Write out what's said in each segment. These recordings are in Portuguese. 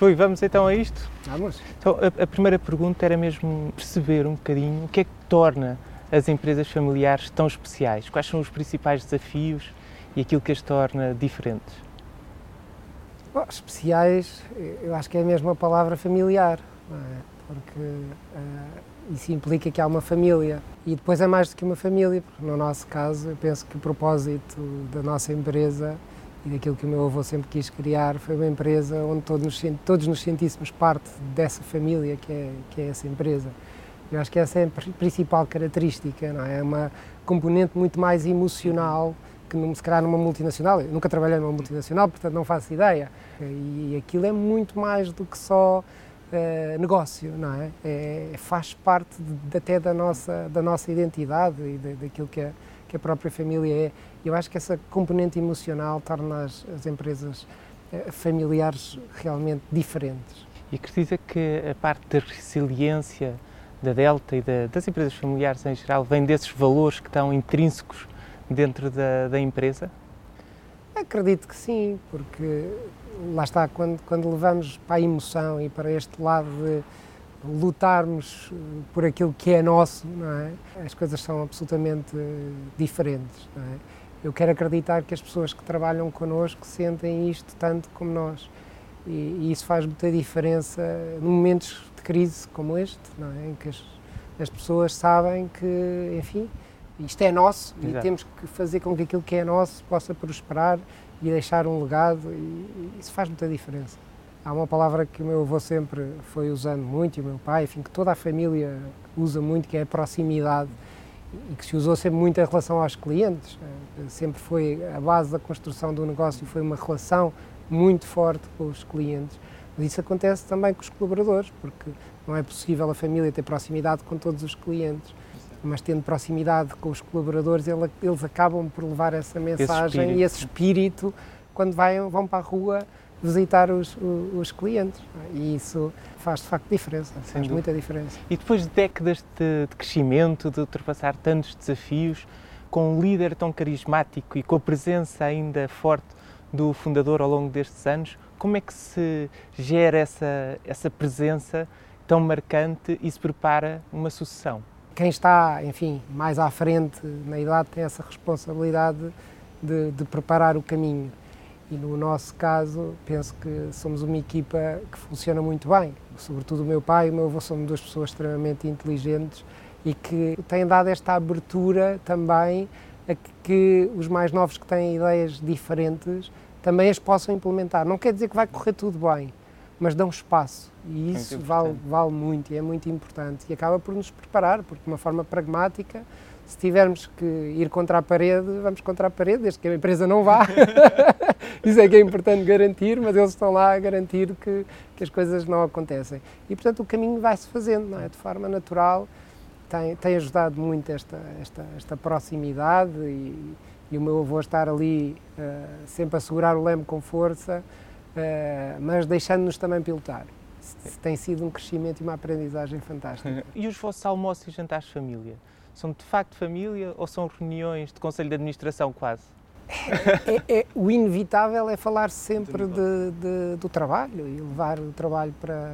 Rui, vamos então a isto? Vamos. Então, a, a, primeira pergunta era mesmo perceber um bocadinho o que é que torna as empresas familiares tão especiais? Quais são os principais desafios e aquilo que as torna diferentes? Bom, especiais, eu acho que é mesmo a palavra familiar, é? porque uh, isso implica que há uma família. E depois é mais do que uma família, porque no nosso caso, eu penso que o propósito da nossa empresa e daquilo que o meu avô sempre quis criar foi uma empresa onde todos nos, todos nos sentíssemos parte dessa família que é, que é essa empresa. Eu acho que essa é a principal característica, não é? É uma componente muito mais emocional que se calhar numa multinacional. Eu nunca trabalhei numa multinacional, portanto não faço ideia. E aquilo é muito mais do que só uh, negócio, não é? é? Faz parte de, até da nossa, da nossa identidade e de, daquilo que a, que a própria família é. Eu acho que essa componente emocional torna as, as empresas uh, familiares realmente diferentes. E acredita que a parte da resiliência da Delta e da, das empresas familiares em geral vem desses valores que estão intrínsecos dentro da, da empresa? Acredito que sim, porque lá está, quando, quando levamos para a emoção e para este lado de lutarmos por aquilo que é nosso, é? as coisas são absolutamente diferentes. Não é? Eu quero acreditar que as pessoas que trabalham connosco sentem isto tanto como nós. E, e isso faz muita diferença em momentos de crise como este, é? em que as, as pessoas sabem que, enfim, isto é nosso Exato. e temos que fazer com que aquilo que é nosso possa prosperar e deixar um legado e, isso faz muita diferença. Há uma palavra que o meu avô sempre foi usando muito e o meu pai, enfim, que toda a família usa muito, que é a proximidade e que se usou sempre muito em relação aos clientes. Sempre foi a base da construção do negócio, foi uma relação muito forte com os clientes. Mas isso acontece também com os colaboradores, porque não é possível a família ter proximidade com todos os clientes mas tendo proximidade com os colaboradores, eles acabam por levar essa mensagem esse e esse espírito quando vai, vão para a rua visitar os, os, clientes. E isso faz de facto diferença, Sem faz dúvida. muita diferença. E depois de décadas de, de crescimento, de ultrapassar tantos desafios, com um líder tão carismático e com a presença ainda forte do fundador ao longo destes anos, como é que se gera essa, essa presença tão marcante e se prepara uma sucessão? quem está, enfim, mais à frente na idade tem essa responsabilidade de, de, preparar o caminho. E no nosso caso, penso que somos uma equipa que funciona muito bem. Sobretudo o meu pai e o meu avô são duas pessoas extremamente inteligentes e que têm dado esta abertura também a que os mais novos que têm ideias diferentes também as possam implementar. Não quer dizer que vai correr tudo bem, mas dão espaço e isso vale, vale muito e é muito importante e acaba por nos preparar, porque de uma forma pragmática, se tivermos que ir contra a parede, vamos contra a parede, desde que a empresa não vá. isso é que é importante garantir, mas eles estão lá a garantir que, que as coisas não acontecem. E, portanto, o caminho vai-se fazendo, não é? De forma natural, tem, tem ajudado muito esta, esta, esta proximidade e, e o meu avô estar ali uh, sempre a segurar o leme com força, uh, mas deixando-nos também pilotar. Tem sido um crescimento e uma aprendizagem fantástica. E os vossos almoços e jantares de família? São de facto família ou são reuniões de conselho de administração quase? É, é, o inevitável é falar sempre de, de, do trabalho e levar o trabalho para,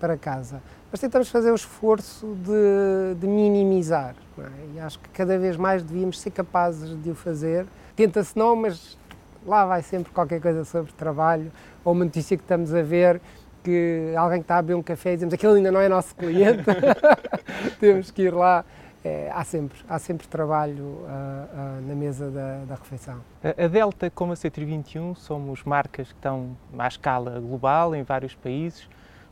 para casa. Mas tentamos fazer o esforço de, de minimizar. É? E acho que cada vez mais devíamos ser capazes de o fazer. Tenta-se não, mas lá vai sempre qualquer coisa sobre trabalho ou uma notícia que estamos a ver que alguém que está a beber um café e dizemos aquele ainda não é nosso cliente, temos que ir lá. É, há, sempre, há sempre trabalho uh, uh, na mesa da, da refeição. A Delta, como a C21, somos marcas que estão à escala global, em vários países.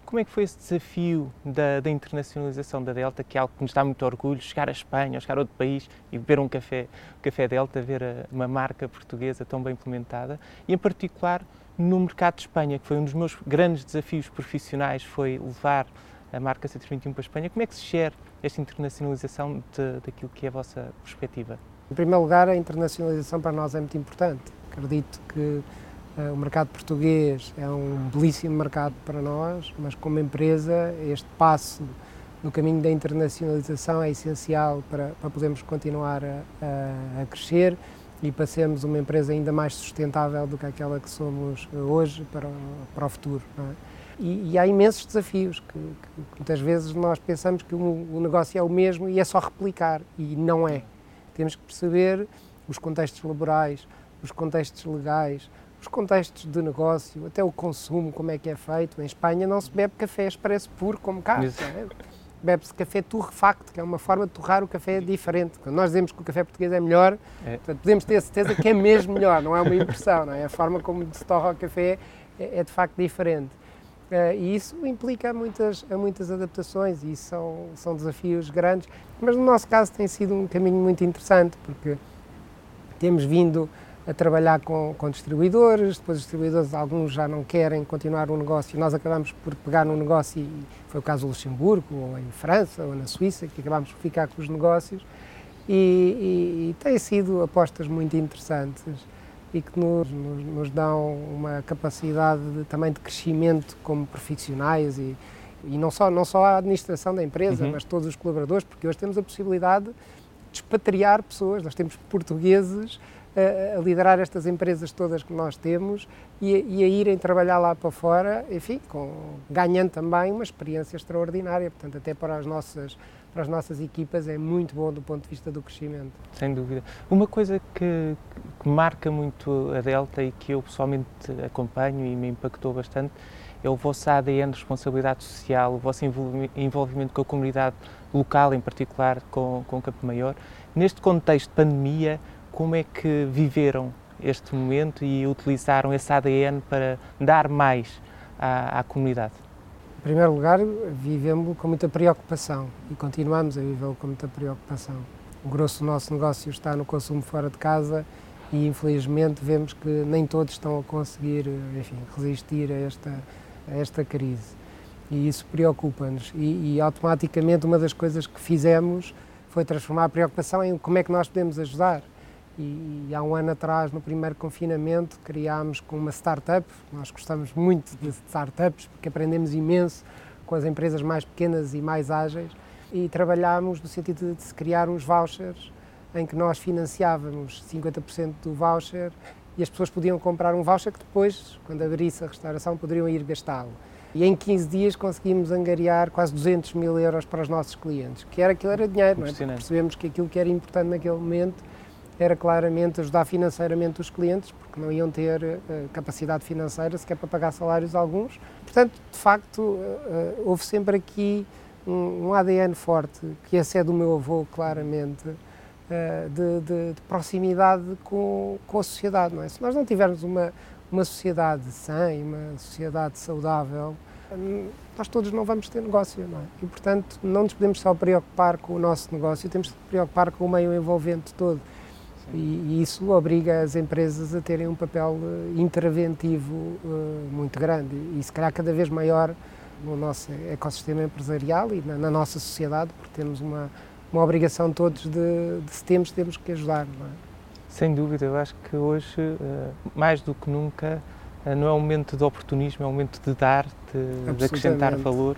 Como é que foi esse desafio da, da, internacionalização da Delta, que é algo que nos dá muito orgulho, chegar à Espanha, chegar a outro país e beber um café, um café Delta, ver a, uma marca portuguesa tão bem implementada e, em particular, no mercado de Espanha, que foi um dos meus grandes desafios profissionais, foi levar a marca C21 para a Espanha. Como é que se gera esta internacionalização de, daquilo que é a vossa perspectiva? Em primeiro lugar, a internacionalização para nós é muito importante. Acredito que uh, o mercado português é um belíssimo mercado para nós, mas como empresa, este passo no caminho da internacionalização é essencial para, para podermos continuar a, a, a crescer e passemos uma empresa ainda mais sustentável do que aquela que somos hoje para, para o futuro. É? E, e, há imensos desafios que, que, muitas vezes nós pensamos que o, o, negócio é o mesmo e é só replicar e não é. Temos que perceber os contextos laborais, os contextos legais, os contextos de negócio, até o consumo, como é que é feito. Em Espanha não se bebe café expresso puro como cá. É? Bebe-se café torrefacto, que é uma forma de torrar o café diferente. Quando nós dizemos que o café português é melhor, é. Portanto, podemos ter a certeza que é mesmo melhor, não é uma impressão. Não é? A forma como se torra o café é, é de facto diferente. Uh, e isso implica muitas, muitas adaptações e são, são desafios grandes, mas no nosso caso tem sido um caminho muito interessante, porque temos vindo a trabalhar com, com distribuidores, depois os distribuidores, alguns já não querem continuar o negócio, nós acabamos por pegar no negócio, e foi o caso do Luxemburgo, ou em França, ou na Suíça, que acabamos por ficar com os negócios, e, e, e têm sido apostas muito interessantes e que nos, nos, nos dão uma capacidade de, também de crescimento como profissionais e, e não só, não só a administração da empresa, uhum. mas todos os colaboradores, porque hoje temos a possibilidade de expatriar pessoas, nós temos portugueses a, a liderar estas empresas todas que nós temos e, e, a irem trabalhar lá para fora, enfim, com, ganhando também uma experiência extraordinária, portanto, até para as nossas para as nossas equipas é muito bom do ponto de vista do crescimento. Sem dúvida. Uma coisa que, que marca muito a Delta e que eu pessoalmente acompanho e me impactou bastante é o vosso ADN de responsabilidade social, o vosso envolvimento com a comunidade local, em particular com, com Campo Maior. Neste contexto de pandemia, como é que viveram este momento e utilizaram esse ADN para dar mais à, à comunidade? Primeiro lugar, vivemos com muita preocupação e continuamos a viver com muita preocupação. O grosso do nosso negócio está no consumo fora de casa e, infelizmente, vemos que nem todos estão a conseguir enfim, resistir a esta, a esta crise. E isso preocupa-nos. E, e, automaticamente, uma das coisas que fizemos foi transformar a preocupação em como é que nós podemos ajudar. E, e, há um ano atrás, no primeiro confinamento, criámos com uma startup. Nós gostamos muito de startups porque aprendemos imenso com as empresas mais pequenas e mais ágeis. E trabalhámos no sentido de se criar uns vouchers em que nós financiávamos 50% do voucher e as pessoas podiam comprar um voucher que depois, quando abrisse a restauração, poderiam ir gastá-lo. E em 15 dias conseguimos angariar quase 200 mil euros para os nossos clientes, que era aquilo era dinheiro, não é? percebemos que aquilo que era importante naquele momento era claramente ajudar financeiramente os clientes, porque não iam ter uh, capacidade financeira sequer para pagar salários alguns. Portanto, de facto, uh, houve sempre aqui um, um, ADN forte, que esse é do meu avô, claramente, uh, de, de, de, proximidade com, com a sociedade. Não é? Se nós não tivermos uma, uma sociedade sã e uma sociedade saudável, nós todos não vamos ter negócio, não é? E, portanto, não nos podemos só preocupar com o nosso negócio, temos que preocupar com o meio envolvente todo. E, e, isso obriga as empresas a terem um papel uh, interventivo uh, muito grande e se calhar cada vez maior no nosso ecossistema empresarial e na, na nossa sociedade, porque temos uma, uma obrigação todos de, de se temos, temos que ajudar. Não é? Sem dúvida, eu acho que hoje, uh, mais do que nunca, não é um momento de oportunismo, é um momento de dar, de, de acrescentar valor.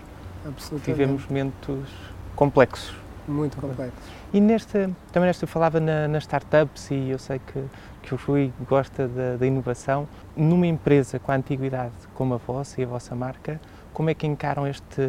Vivemos momentos complexos. Muito complexos. E nesta, também nesta falava na, nas startups e eu sei que, que o Rui gosta da, da, inovação. Numa empresa com a antiguidade como a vossa e a vossa marca, como é que encaram esta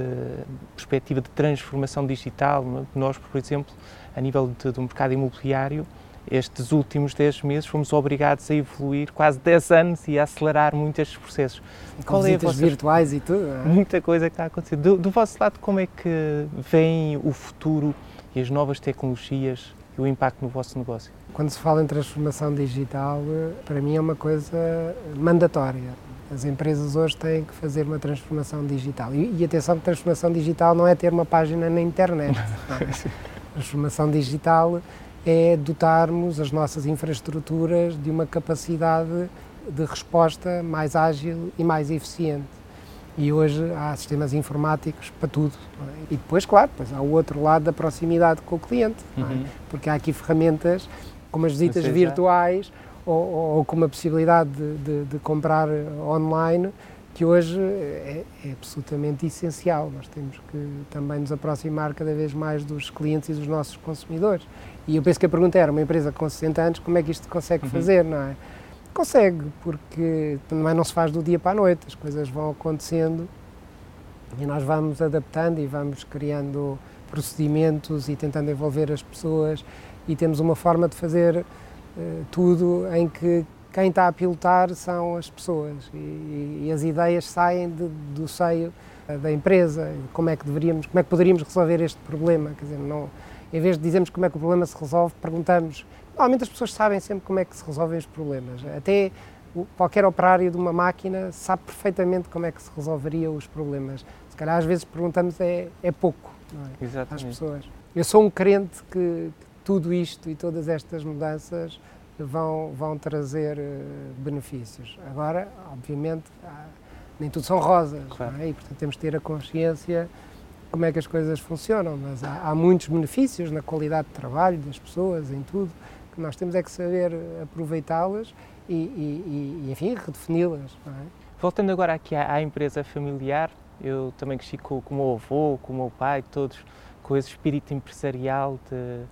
perspectiva de transformação digital? Nós, por exemplo, a nível de, do mercado imobiliário, estes últimos 10 meses fomos obrigados a evoluir quase 10 anos e a acelerar muito estes processos. Com Qual é virtuais e tudo. É? Muita coisa que está a acontecer. Do, do vosso lado, como é que vem o futuro e as novas tecnologias e o impacto no vosso negócio? Quando se fala em transformação digital, para mim é uma coisa mandatória. As empresas hoje têm que fazer uma transformação digital. E, e atenção que transformação digital não é ter uma página na internet. transformação digital é dotarmos as nossas infraestruturas de uma capacidade de resposta mais ágil e mais eficiente. E hoje há sistemas informáticos para tudo. É? E depois, claro, depois há o outro lado da proximidade com o cliente, é? uhum. porque há aqui ferramentas como as visitas virtuais ou, ou, com uma possibilidade de, de, de, comprar online que hoje é, é, absolutamente essencial. Nós temos que também nos aproximar cada vez mais dos clientes e dos nossos consumidores. E eu penso que a pergunta era, uma empresa com 60 anos, como é que isto consegue uhum. fazer, não é? Consegue, porque também não se faz do dia para a noite, as coisas vão acontecendo e nós vamos adaptando e vamos criando procedimentos e tentando envolver as pessoas e temos uma forma de fazer uh, tudo em que quem está a pilotar são as pessoas. E, e as ideias saem de, do seio uh, da empresa, como é que deveríamos, como é que poderíamos resolver este problema, quer dizer, não, em vez de dizermos como é que o problema se resolve, perguntamos, normalmente as pessoas sabem sempre como é que se resolvem os problemas, até qualquer operário de uma máquina sabe perfeitamente como é que se resolveria os problemas, se calhar às vezes perguntamos é, é pouco é? às pessoas. Eu sou um crente que, que tudo isto e todas estas mudanças vão, vão trazer uh, benefícios. Agora, obviamente, nem tudo são rosas, claro. é? e portanto temos de ter a consciência como é que as coisas funcionam, mas há, há, muitos benefícios na qualidade de trabalho das pessoas, em tudo, que nós temos é que saber aproveitá-las e, e, e, enfim, redefini-las. É? Voltando agora aqui à, à, empresa familiar, eu também cresci com, com o meu avô, com o meu pai, todos com esse espírito empresarial de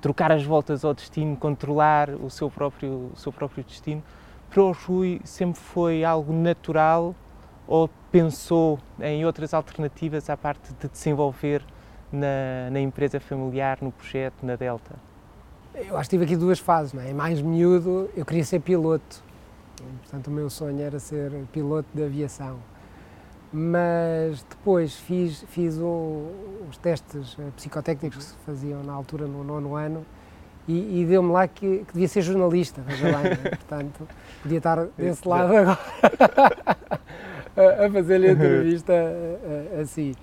trocar as voltas ao destino, controlar o seu próprio, o seu próprio destino, para o Rui sempre foi algo natural ou pensou em outras alternativas à parte de desenvolver na, na empresa familiar, no projeto, na Delta? Eu acho que tive aqui duas fases, não é? Mais miúdo, eu queria ser piloto. Portanto, o meu sonho era ser piloto de aviação mas depois fiz, fiz o, os testes eh, psicotécnicos que se faziam na altura no nono ano e, e deu-me lá que, que, devia ser jornalista, veja lá, né? portanto podia estar desse lado agora a fazer-lhe a entrevista eh, eh, assim.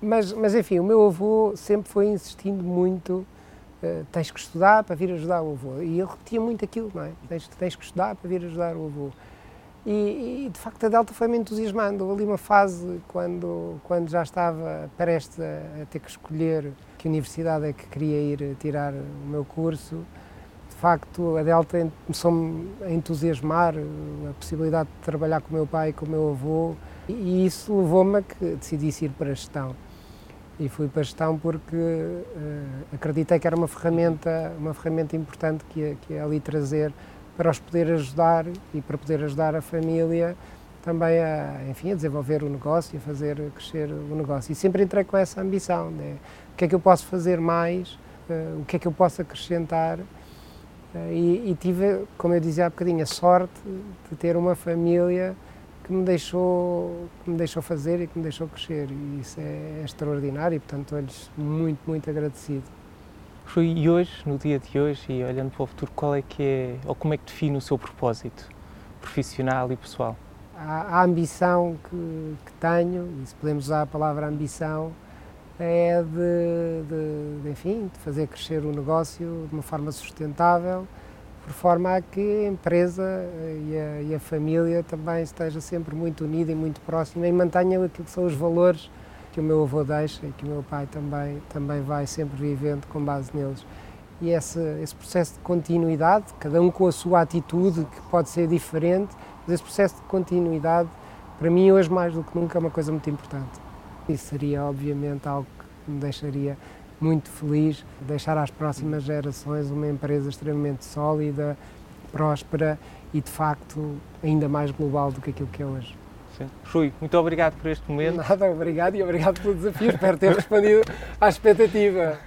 Mas, mas enfim, o meu avô sempre foi insistindo muito Uh, tens que estudar para vir ajudar o avô. E ele repetia muito aquilo, não é? Tens, tens que estudar para vir ajudar o avô. E, e, de facto a Delta foi-me entusiasmando. Houve ali uma fase quando, quando já estava prestes a, a, ter que escolher que universidade é que queria ir tirar o meu curso. De facto, a Delta começou-me a entusiasmar a possibilidade de trabalhar com o meu pai e com o meu avô, e isso levou-me a que decidisse ir para a gestão. E fui para a gestão porque uh, acreditei que era uma ferramenta, uma ferramenta importante que ia, que ia ali trazer para os poder ajudar e para poder ajudar a família também a, enfim, a desenvolver o negócio e a fazer crescer o negócio. E sempre entrei com essa ambição, né? o que é que eu posso fazer mais, uh, o que é que eu posso acrescentar. Uh, e, e, tive, como eu dizia há bocadinho, a sorte de ter uma família que me deixou, que me deixou fazer e que me deixou crescer. E isso é, é extraordinário e, portanto, estou-lhes muito, muito agradecido. E hoje, no dia de hoje, e olhando para o futuro, qual é que é, ou como é que define o seu propósito profissional e pessoal? A, a ambição que, que, tenho, e se podemos usar a palavra ambição, é de, de, de, enfim, de fazer crescer o negócio de uma forma sustentável, por forma a que a empresa e a, e a família também esteja sempre muito unida e muito próxima e mantenham aquilo que são os valores que o meu avô deixa e que o meu pai também, também vai sempre vivendo com base neles. E esse, esse processo de continuidade, cada um com a sua atitude, que pode ser diferente, mas esse processo de continuidade, para mim, hoje mais do que nunca, é uma coisa muito importante. Isso seria, obviamente, algo que me deixaria muito feliz, deixar às próximas gerações uma empresa extremamente sólida, próspera e, de facto, ainda mais global do que aquilo que é hoje. Sim. Rui, muito obrigado por este momento. Nada, obrigado e obrigado pelo desafio. Espero ter respondido à expectativa.